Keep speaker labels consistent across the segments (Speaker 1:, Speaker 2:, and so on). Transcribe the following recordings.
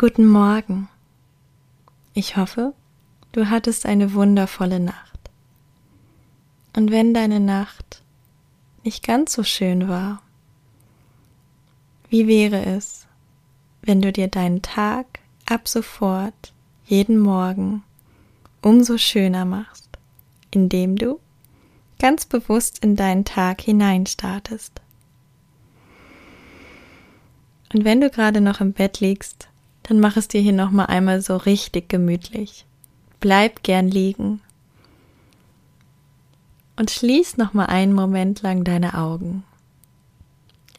Speaker 1: Guten Morgen. Ich hoffe, du hattest eine wundervolle Nacht. Und wenn deine Nacht nicht ganz so schön war, wie wäre es, wenn du dir deinen Tag ab sofort jeden Morgen umso schöner machst, indem du ganz bewusst in deinen Tag hineinstartest. Und wenn du gerade noch im Bett liegst, dann mach es dir hier noch mal einmal so richtig gemütlich. Bleib gern liegen und schließ noch mal einen Moment lang deine Augen.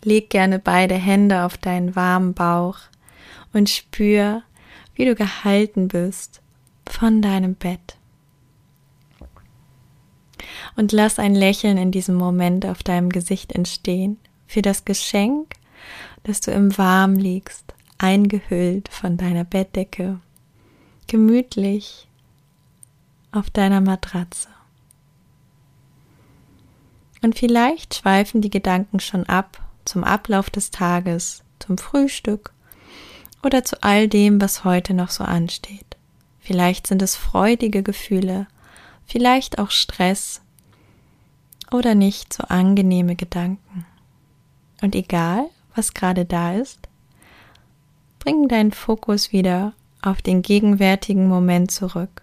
Speaker 1: Leg gerne beide Hände auf deinen warmen Bauch und spür, wie du gehalten bist von deinem Bett. Und lass ein Lächeln in diesem Moment auf deinem Gesicht entstehen für das Geschenk, dass du im Warm liegst eingehüllt von deiner Bettdecke, gemütlich auf deiner Matratze. Und vielleicht schweifen die Gedanken schon ab zum Ablauf des Tages, zum Frühstück oder zu all dem, was heute noch so ansteht. Vielleicht sind es freudige Gefühle, vielleicht auch Stress oder nicht so angenehme Gedanken. Und egal, was gerade da ist, Bring deinen Fokus wieder auf den gegenwärtigen Moment zurück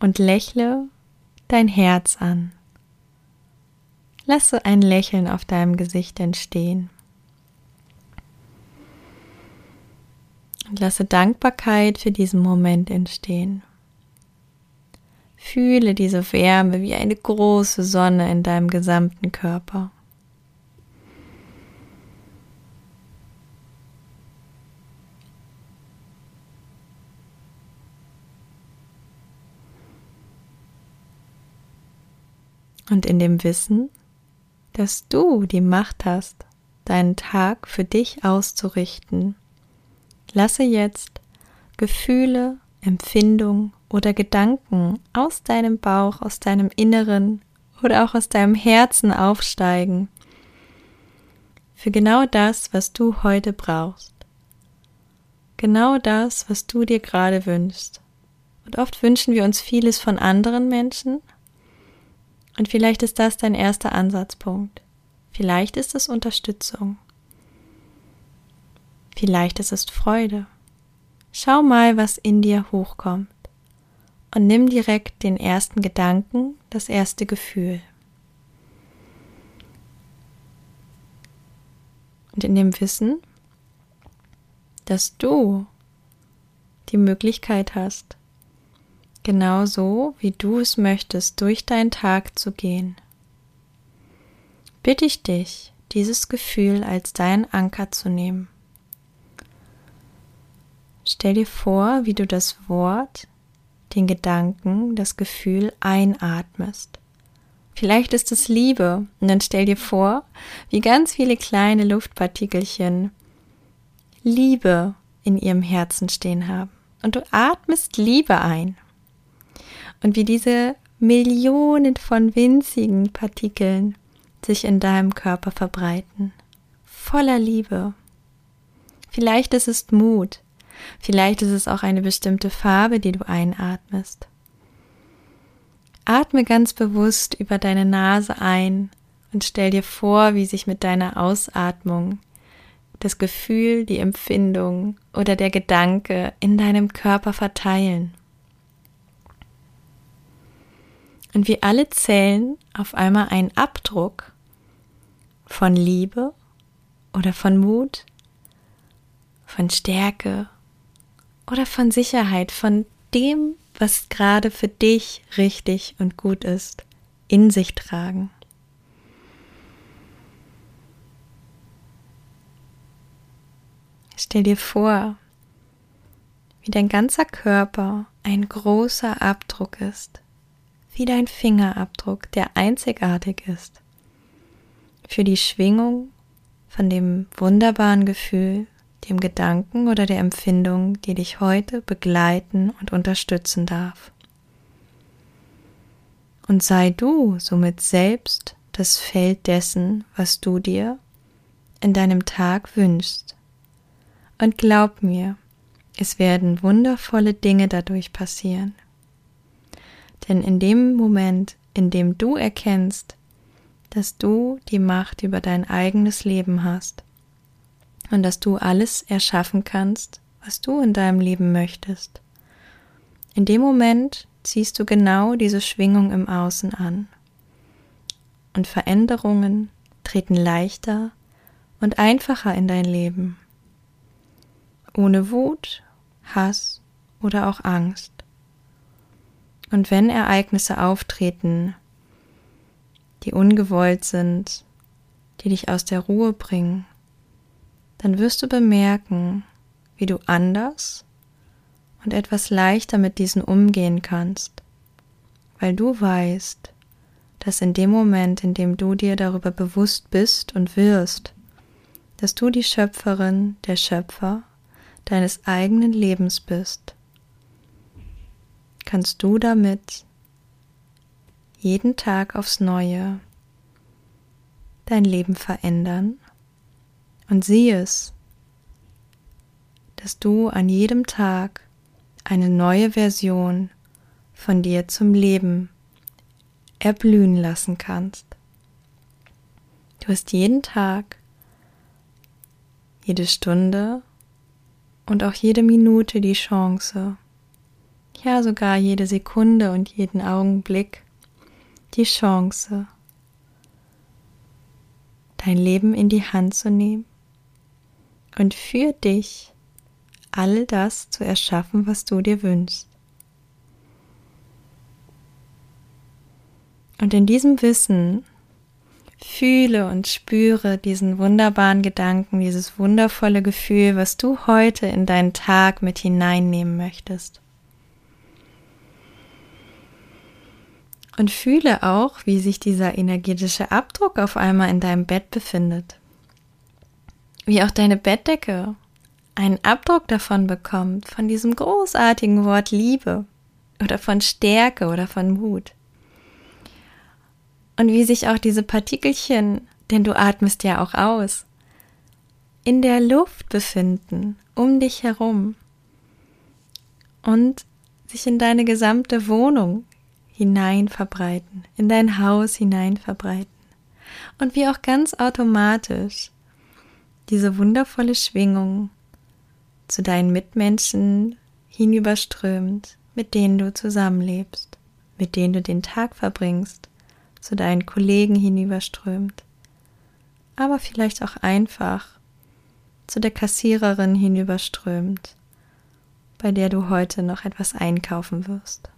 Speaker 1: und lächle dein Herz an. Lasse ein Lächeln auf deinem Gesicht entstehen. Und lasse Dankbarkeit für diesen Moment entstehen. Fühle diese Wärme wie eine große Sonne in deinem gesamten Körper. Und in dem Wissen, dass du die Macht hast, deinen Tag für dich auszurichten, lasse jetzt Gefühle, Empfindungen oder Gedanken aus deinem Bauch, aus deinem Inneren oder auch aus deinem Herzen aufsteigen für genau das, was du heute brauchst. Genau das, was du dir gerade wünschst. Und oft wünschen wir uns vieles von anderen Menschen, und vielleicht ist das dein erster Ansatzpunkt. Vielleicht ist es Unterstützung. Vielleicht ist es Freude. Schau mal, was in dir hochkommt. Und nimm direkt den ersten Gedanken, das erste Gefühl. Und in dem Wissen, dass du die Möglichkeit hast, genau so, wie du es möchtest, durch deinen Tag zu gehen. Bitte ich dich, dieses Gefühl als deinen Anker zu nehmen. Stell dir vor, wie du das Wort, den Gedanken, das Gefühl einatmest. Vielleicht ist es Liebe und dann stell dir vor, wie ganz viele kleine Luftpartikelchen Liebe in ihrem Herzen stehen haben. Und du atmest Liebe ein und wie diese Millionen von winzigen Partikeln sich in deinem Körper verbreiten, voller Liebe. Vielleicht ist es Mut, vielleicht ist es auch eine bestimmte Farbe, die du einatmest. Atme ganz bewusst über deine Nase ein und stell dir vor, wie sich mit deiner Ausatmung das Gefühl, die Empfindung oder der Gedanke in deinem Körper verteilen. Und wie alle Zellen auf einmal einen Abdruck von Liebe oder von Mut, von Stärke oder von Sicherheit, von dem, was gerade für dich richtig und gut ist, in sich tragen. Stell dir vor, wie dein ganzer Körper ein großer Abdruck ist wie dein Fingerabdruck, der einzigartig ist. Für die Schwingung von dem wunderbaren Gefühl, dem Gedanken oder der Empfindung, die dich heute begleiten und unterstützen darf. Und sei du somit selbst das Feld dessen, was du dir in deinem Tag wünschst. Und glaub mir, es werden wundervolle Dinge dadurch passieren. Denn in dem Moment, in dem du erkennst, dass du die Macht über dein eigenes Leben hast und dass du alles erschaffen kannst, was du in deinem Leben möchtest, in dem Moment ziehst du genau diese Schwingung im Außen an. Und Veränderungen treten leichter und einfacher in dein Leben. Ohne Wut, Hass oder auch Angst. Und wenn Ereignisse auftreten, die ungewollt sind, die dich aus der Ruhe bringen, dann wirst du bemerken, wie du anders und etwas leichter mit diesen umgehen kannst, weil du weißt, dass in dem Moment, in dem du dir darüber bewusst bist und wirst, dass du die Schöpferin, der Schöpfer deines eigenen Lebens bist, kannst du damit jeden Tag aufs Neue dein Leben verändern und sieh es, dass du an jedem Tag eine neue Version von dir zum Leben erblühen lassen kannst. Du hast jeden Tag, jede Stunde und auch jede Minute die Chance, ja sogar jede Sekunde und jeden Augenblick die Chance, dein Leben in die Hand zu nehmen und für dich all das zu erschaffen, was du dir wünschst. Und in diesem Wissen fühle und spüre diesen wunderbaren Gedanken, dieses wundervolle Gefühl, was du heute in deinen Tag mit hineinnehmen möchtest. Und fühle auch, wie sich dieser energetische Abdruck auf einmal in deinem Bett befindet. Wie auch deine Bettdecke einen Abdruck davon bekommt, von diesem großartigen Wort Liebe oder von Stärke oder von Mut. Und wie sich auch diese Partikelchen, denn du atmest ja auch aus, in der Luft befinden, um dich herum und sich in deine gesamte Wohnung hinein verbreiten, in dein Haus hinein verbreiten. Und wie auch ganz automatisch diese wundervolle Schwingung zu deinen Mitmenschen hinüberströmt, mit denen du zusammenlebst, mit denen du den Tag verbringst, zu deinen Kollegen hinüberströmt, aber vielleicht auch einfach zu der Kassiererin hinüberströmt, bei der du heute noch etwas einkaufen wirst.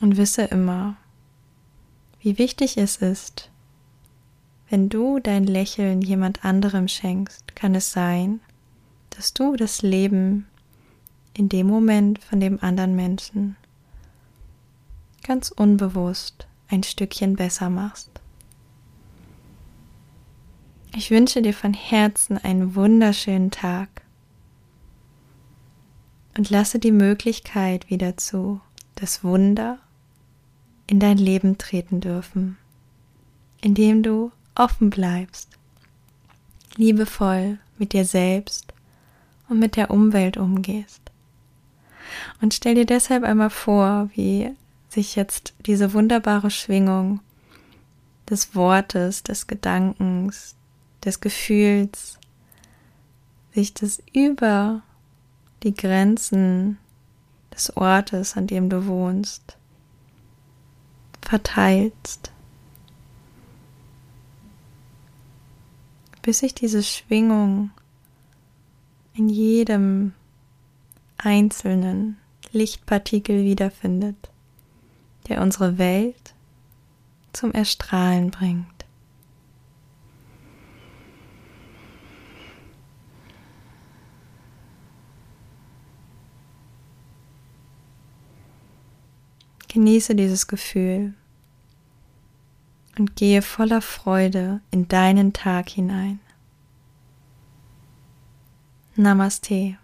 Speaker 1: Und wisse immer, wie wichtig es ist, wenn du dein Lächeln jemand anderem schenkst, kann es sein, dass du das Leben in dem Moment von dem anderen Menschen ganz unbewusst ein Stückchen besser machst. Ich wünsche dir von Herzen einen wunderschönen Tag und lasse die Möglichkeit wieder zu, das Wunder in dein Leben treten dürfen, indem du offen bleibst, liebevoll mit dir selbst und mit der Umwelt umgehst. Und stell dir deshalb einmal vor, wie sich jetzt diese wunderbare Schwingung des Wortes, des Gedankens, des Gefühls, sich das über die Grenzen des Ortes, an dem du wohnst, verteilst. bis sich diese Schwingung in jedem einzelnen Lichtpartikel wiederfindet, der unsere Welt zum Erstrahlen bringt. Genieße dieses Gefühl und gehe voller Freude in deinen Tag hinein. Namaste.